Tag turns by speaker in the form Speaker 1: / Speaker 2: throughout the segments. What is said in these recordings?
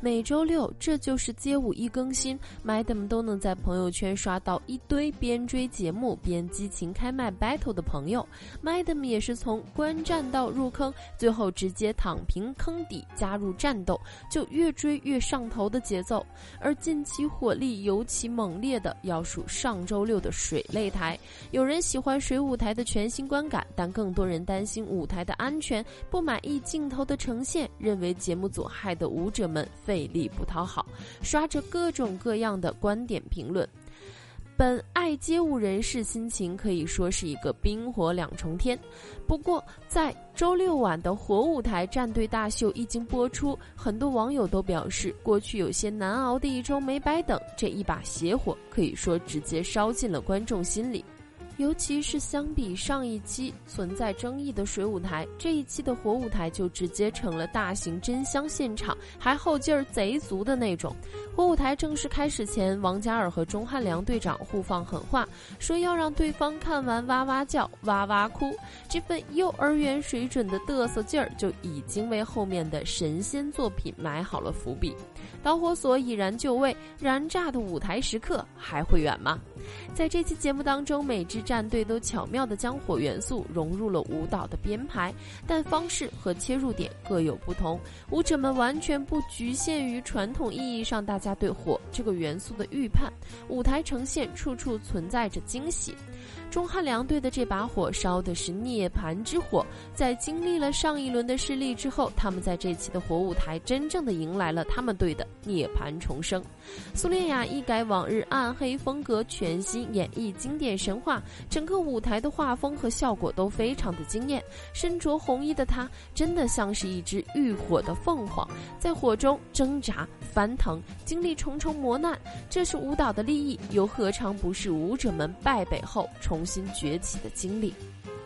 Speaker 1: 每周六，这就是街舞一更新，Madam 都能在朋友圈刷到一堆边追节目边激情开麦 battle 的朋友。Madam 也是从观战到入坑，最后直接躺平坑底加入战斗，就越追越上头的节奏。而近期火力尤其猛烈的，要数上周六的水擂台。有人喜欢水舞台的全新观感，但更多人担心舞台的安全，不满意镜头的呈现，认为节目组害得舞者们。费力不讨好，刷着各种各样的观点评论。本爱街舞人士心情可以说是一个冰火两重天。不过，在周六晚的火舞台战队大秀一经播出，很多网友都表示，过去有些难熬的一周没白等，这一把邪火可以说直接烧进了观众心里。尤其是相比上一期存在争议的水舞台，这一期的火舞台就直接成了大型真香现场，还后劲儿贼足的那种。火舞台正式开始前，王嘉尔和钟汉良队长互放狠话，说要让对方看完哇哇叫、哇哇哭。这份幼儿园水准的嘚瑟劲儿，就已经为后面的神仙作品埋好了伏笔。导火索已然就位，燃炸的舞台时刻还会远吗？在这期节目当中，每支战队都巧妙地将火元素融入了舞蹈的编排，但方式和切入点各有不同。舞者们完全不局限于传统意义上大家对火这个元素的预判，舞台呈现处处存在着惊喜。钟汉良队的这把火烧的是涅槃之火，在经历了上一轮的失利之后，他们在这期的火舞台真正的迎来了他们队的涅槃重生。苏恋雅一改往日暗黑风格，全新演绎经典神话，整个舞台的画风和效果都非常的惊艳。身着红衣的她，真的像是一只浴火的凤凰，在火中挣扎翻腾，经历重重磨难。这是舞蹈的利益，又何尝不是舞者们败北后重？新崛起的经历，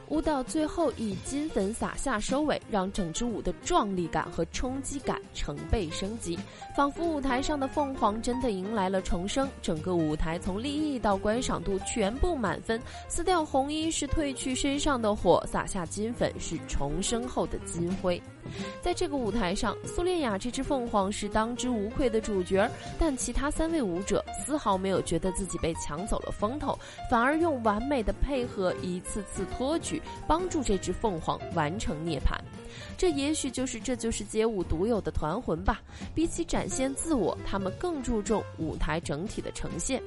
Speaker 1: 舞蹈最后以金粉洒下收尾，让整支舞的壮丽感和冲击感成倍升级，仿佛舞台上的凤凰真的迎来了重生。整个舞台从立意到观赏度全部满分，撕掉红衣是褪去身上的火，洒下金粉是重生后的金辉。在这个舞台上，苏恋雅这只凤凰是当之无愧的主角，但其他三位舞者丝毫没有觉得自己被抢走了风头，反而用完美的配合，一次次托举，帮助这只凤凰完成涅槃。这也许就是这就是街舞独有的团魂吧。比起展现自我，他们更注重舞台整体的呈现。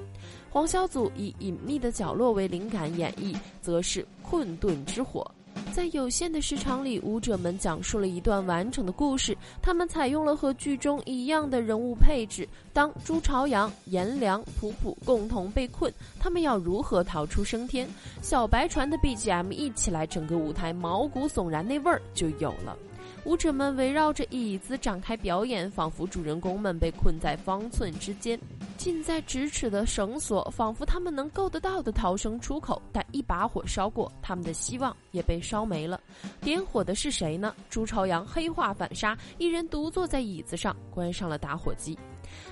Speaker 1: 黄小祖以隐秘的角落为灵感演绎，则是困顿之火。在有限的时长里，舞者们讲述了一段完整的故事。他们采用了和剧中一样的人物配置。当朱朝阳、颜良、普普共同被困，他们要如何逃出升天？小白船的 BGM 一起来，整个舞台毛骨悚然，那味儿就有了。舞者们围绕着椅子展开表演，仿佛主人公们被困在方寸之间。近在咫尺的绳索，仿佛他们能够得到的逃生出口，但一把火烧过，他们的希望也被烧没了。点火的是谁呢？朱朝阳黑化反杀，一人独坐在椅子上，关上了打火机。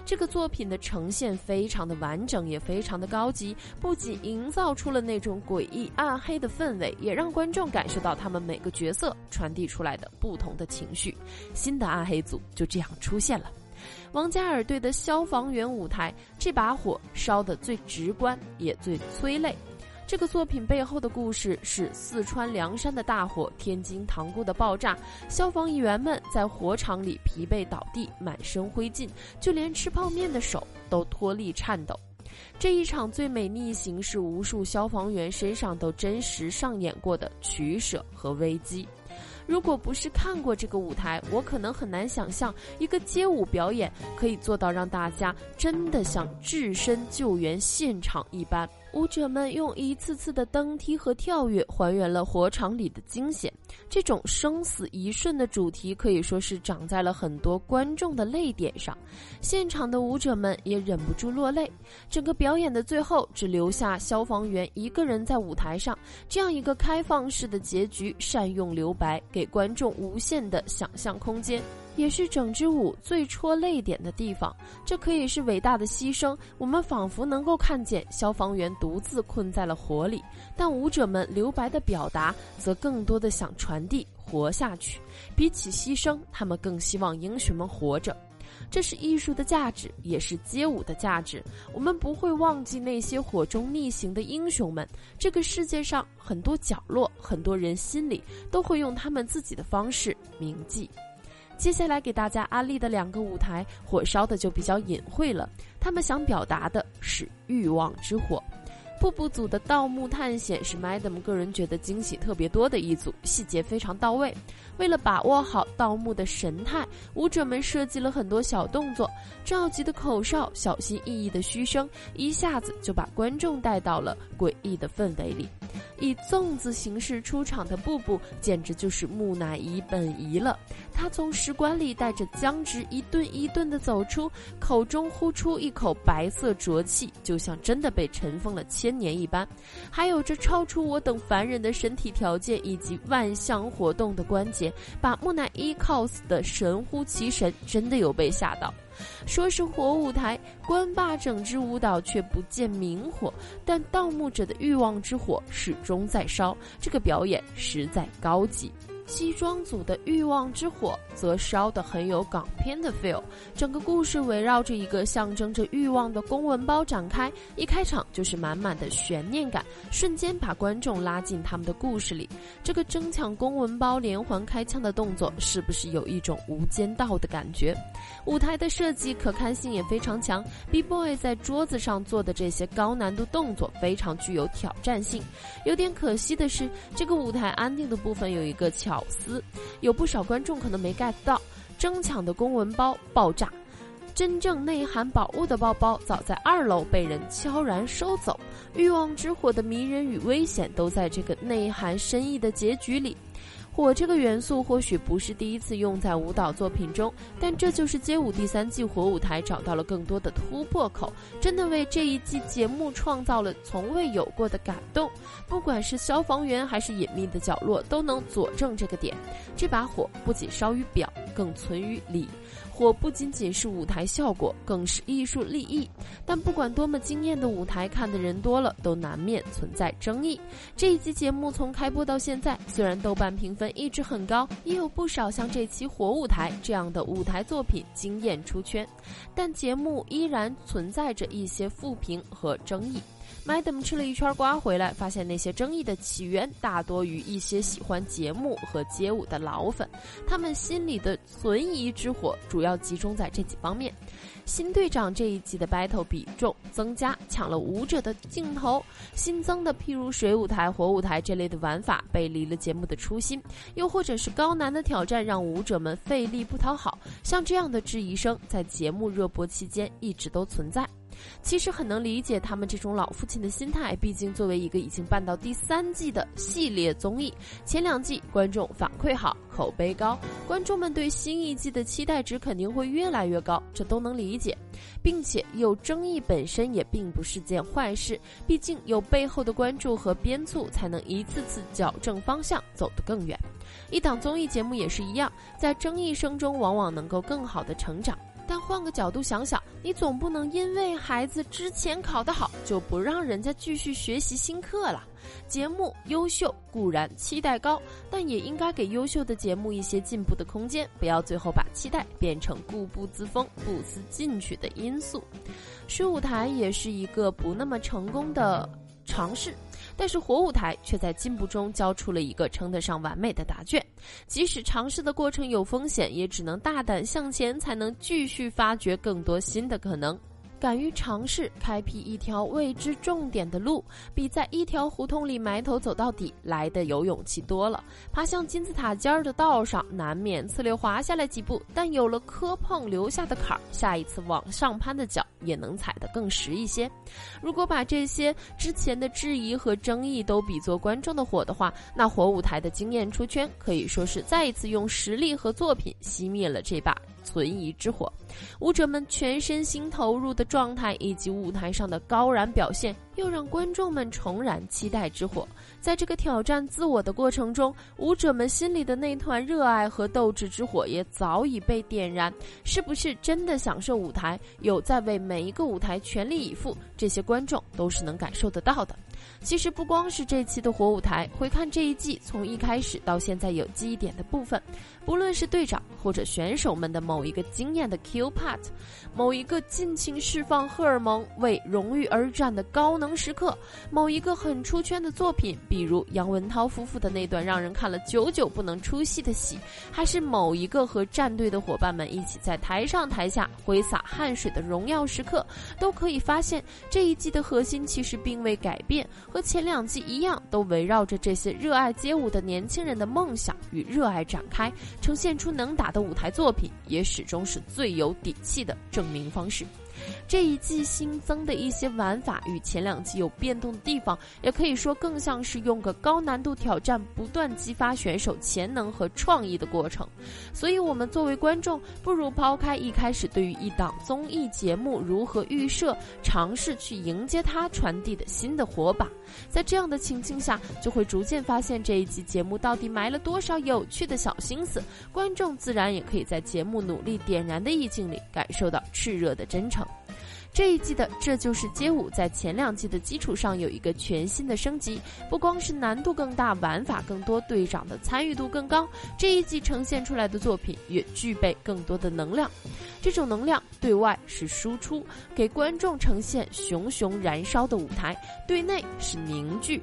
Speaker 1: 这个作品的呈现非常的完整，也非常的高级，不仅营造出了那种诡异暗黑的氛围，也让观众感受到他们每个角色传递出来的不同的情绪。新的暗黑组就这样出现了。王嘉尔队的消防员舞台，这把火烧得最直观，也最催泪。这个作品背后的故事是四川凉山的大火，天津塘沽的爆炸，消防员们在火场里疲惫倒地，满身灰烬，就连吃泡面的手都脱力颤抖。这一场最美逆行是无数消防员身上都真实上演过的取舍和危机。如果不是看过这个舞台，我可能很难想象一个街舞表演可以做到让大家真的像置身救援现场一般，舞者们用一次次的登梯和跳跃还原了火场里的惊险。这种生死一瞬的主题可以说是长在了很多观众的泪点上，现场的舞者们也忍不住落泪。整个表演的最后，只留下消防员一个人在舞台上，这样一个开放式的结局，善用留白，给观众无限的想象空间。也是整支舞最戳泪点的地方，这可以是伟大的牺牲。我们仿佛能够看见消防员独自困在了火里，但舞者们留白的表达，则更多的想传递活下去。比起牺牲，他们更希望英雄们活着。这是艺术的价值，也是街舞的价值。我们不会忘记那些火中逆行的英雄们。这个世界上很多角落，很多人心里，都会用他们自己的方式铭记。接下来给大家安利的两个舞台，火烧的就比较隐晦了。他们想表达的是欲望之火。瀑布组的盗墓探险是 Madam 个人觉得惊喜特别多的一组，细节非常到位。为了把握好盗墓的神态，舞者们设计了很多小动作，召集的口哨、小心翼翼的嘘声，一下子就把观众带到了诡异的氛围里。以粽子形式出场的布布，简直就是木乃伊本伊了。他从石棺里带着僵直，一顿一顿地走出，口中呼出一口白色浊气，就像真的被尘封了千年一般。还有着超出我等凡人的身体条件以及万象活动的关节，把木乃伊 cos 的神乎其神，真的有被吓到。说是火舞台，关霸整支舞蹈却不见明火，但盗墓者的欲望之火始终在烧，这个表演实在高级。西装组的欲望之火则烧得很有港片的 feel，整个故事围绕着一个象征着欲望的公文包展开，一开场就是满满的悬念感，瞬间把观众拉进他们的故事里。这个争抢公文包连环开枪的动作，是不是有一种无间道的感觉？舞台的设计可看性也非常强，B boy 在桌子上做的这些高难度动作非常具有挑战性。有点可惜的是，这个舞台安定的部分有一个巧。巧思，有不少观众可能没 get 到，争抢的公文包爆炸，真正内含宝物的包包早在二楼被人悄然收走，欲望之火的迷人与危险都在这个内涵深意的结局里。火这个元素或许不是第一次用在舞蹈作品中，但这就是街舞第三季火舞台找到了更多的突破口，真的为这一季节目创造了从未有过的感动。不管是消防员还是隐秘的角落，都能佐证这个点。这把火不仅烧于表，更存于里。火不仅仅是舞台效果，更是艺术立意。但不管多么惊艳的舞台，看的人多了，都难免存在争议。这一集节目从开播到现在，虽然豆瓣评分一直很高，也有不少像这期火舞台这样的舞台作品惊艳出圈，但节目依然存在着一些负评和争议。Madam 吃了一圈瓜回来，发现那些争议的起源大多于一些喜欢节目和街舞的老粉，他们心里的存疑之火主要集中在这几方面：新队长这一季的 battle 比重增加，抢了舞者的镜头；新增的譬如水舞台、火舞台这类的玩法背离了节目的初心；又或者是高难的挑战让舞者们费力不讨好。像这样的质疑声，在节目热播期间一直都存在。其实很能理解他们这种老父亲的心态，毕竟作为一个已经办到第三季的系列综艺，前两季观众反馈好，口碑高，观众们对新一季的期待值肯定会越来越高，这都能理解。并且有争议本身也并不是件坏事，毕竟有背后的关注和鞭促，才能一次次矫正方向，走得更远。一档综艺节目也是一样，在争议声中，往往能够更好的成长。但换个角度想想，你总不能因为孩子之前考得好，就不让人家继续学习新课了。节目优秀固然期待高，但也应该给优秀的节目一些进步的空间，不要最后把期待变成固步自封、不思进取的因素。水舞台也是一个不那么成功的尝试。但是火舞台却在进步中交出了一个称得上完美的答卷。即使尝试的过程有风险，也只能大胆向前，才能继续发掘更多新的可能。敢于尝试，开辟一条未知重点的路，比在一条胡同里埋头走到底来的有勇气多了。爬向金字塔尖儿的道上，难免呲溜滑下来几步，但有了磕碰留下的坎儿，下一次往上攀的脚也能踩得更实一些。如果把这些之前的质疑和争议都比作观众的火的话，那火舞台的经验出圈可以说是再一次用实力和作品熄灭了这把。存疑之火，舞者们全身心投入的状态以及舞台上的高燃表现，又让观众们重燃期待之火。在这个挑战自我的过程中，舞者们心里的那团热爱和斗志之火也早已被点燃。是不是真的享受舞台，有在为每一个舞台全力以赴？这些观众都是能感受得到的。其实不光是这期的火舞台，回看这一季从一开始到现在有记忆点的部分，不论是队长或者选手们的某一个惊艳的 Q part，某一个尽情释放荷尔蒙为荣誉而战的高能时刻，某一个很出圈的作品，比如杨文涛夫妇的那段让人看了久久不能出戏的戏，还是某一个和战队的伙伴们一起在台上台下挥洒汗水的荣耀时刻，都可以发现这一季的核心其实并未改变。和前两季一样，都围绕着这些热爱街舞的年轻人的梦想与热爱展开，呈现出能打的舞台作品，也始终是最有底气的证明方式。这一季新增的一些玩法与前两季有变动的地方，也可以说更像是用个高难度挑战，不断激发选手潜能和创意的过程。所以，我们作为观众，不如抛开一开始对于一档综艺节目如何预设，尝试去迎接它传递的新的火把。在这样的情境下，就会逐渐发现这一季节目到底埋了多少有趣的小心思。观众自然也可以在节目努力点燃的意境里，感受到炽热的真诚。这一季的《这就是街舞》在前两季的基础上有一个全新的升级，不光是难度更大、玩法更多、队长的参与度更高，这一季呈现出来的作品也具备更多的能量。这种能量对外是输出，给观众呈现熊熊燃烧的舞台；对内是凝聚，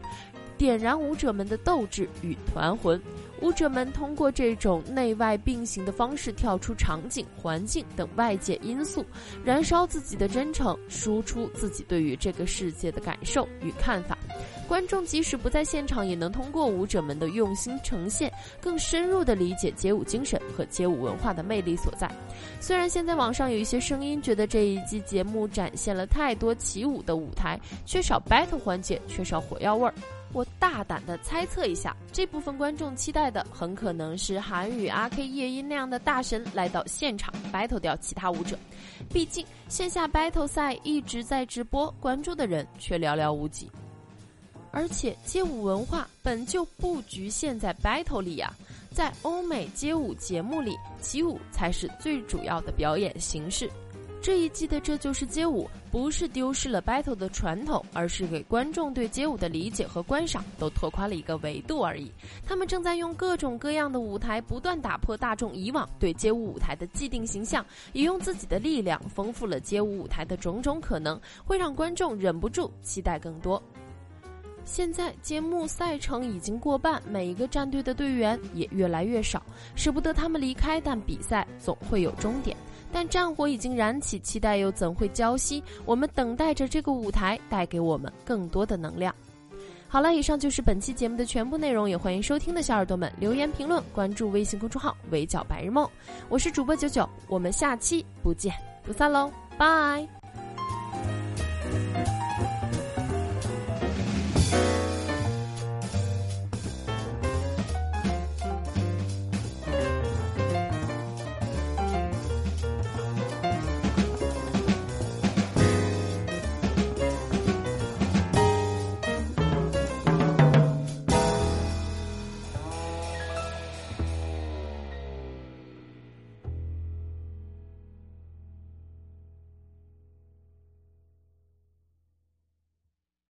Speaker 1: 点燃舞者们的斗志与团魂。舞者们通过这种内外并行的方式跳出场景、环境等外界因素，燃烧自己的真诚，输出自己对于这个世界的感受与看法。观众即使不在现场，也能通过舞者们的用心呈现，更深入地理解街舞精神和街舞文化的魅力所在。虽然现在网上有一些声音觉得这一季节目展现了太多起舞的舞台，缺少 battle 环节，缺少火药味儿。我大胆的猜测一下，这部分观众期待的很可能是韩语、阿 K、夜莺那样的大神来到现场 battle 掉其他舞者。毕竟线下 battle 赛一直在直播，关注的人却寥寥无几。而且街舞文化本就不局限在 battle 里呀，在欧美街舞节目里，起舞才是最主要的表演形式。这一季的《这就是街舞》不是丢失了 battle 的传统，而是给观众对街舞的理解和观赏都拓宽了一个维度而已。他们正在用各种各样的舞台不断打破大众以往对街舞舞台的既定形象，也用自己的力量丰富了街舞舞台的种种可能，会让观众忍不住期待更多。现在节目赛程已经过半，每一个战队的队员也越来越少，舍不得他们离开，但比赛总会有终点。但战火已经燃起，期待又怎会浇熄？我们等待着这个舞台带给我们更多的能量。好了，以上就是本期节目的全部内容，也欢迎收听的小耳朵们留言评论，关注微信公众号“围剿白日梦”。我是主播九九，我们下期不见不散喽，拜。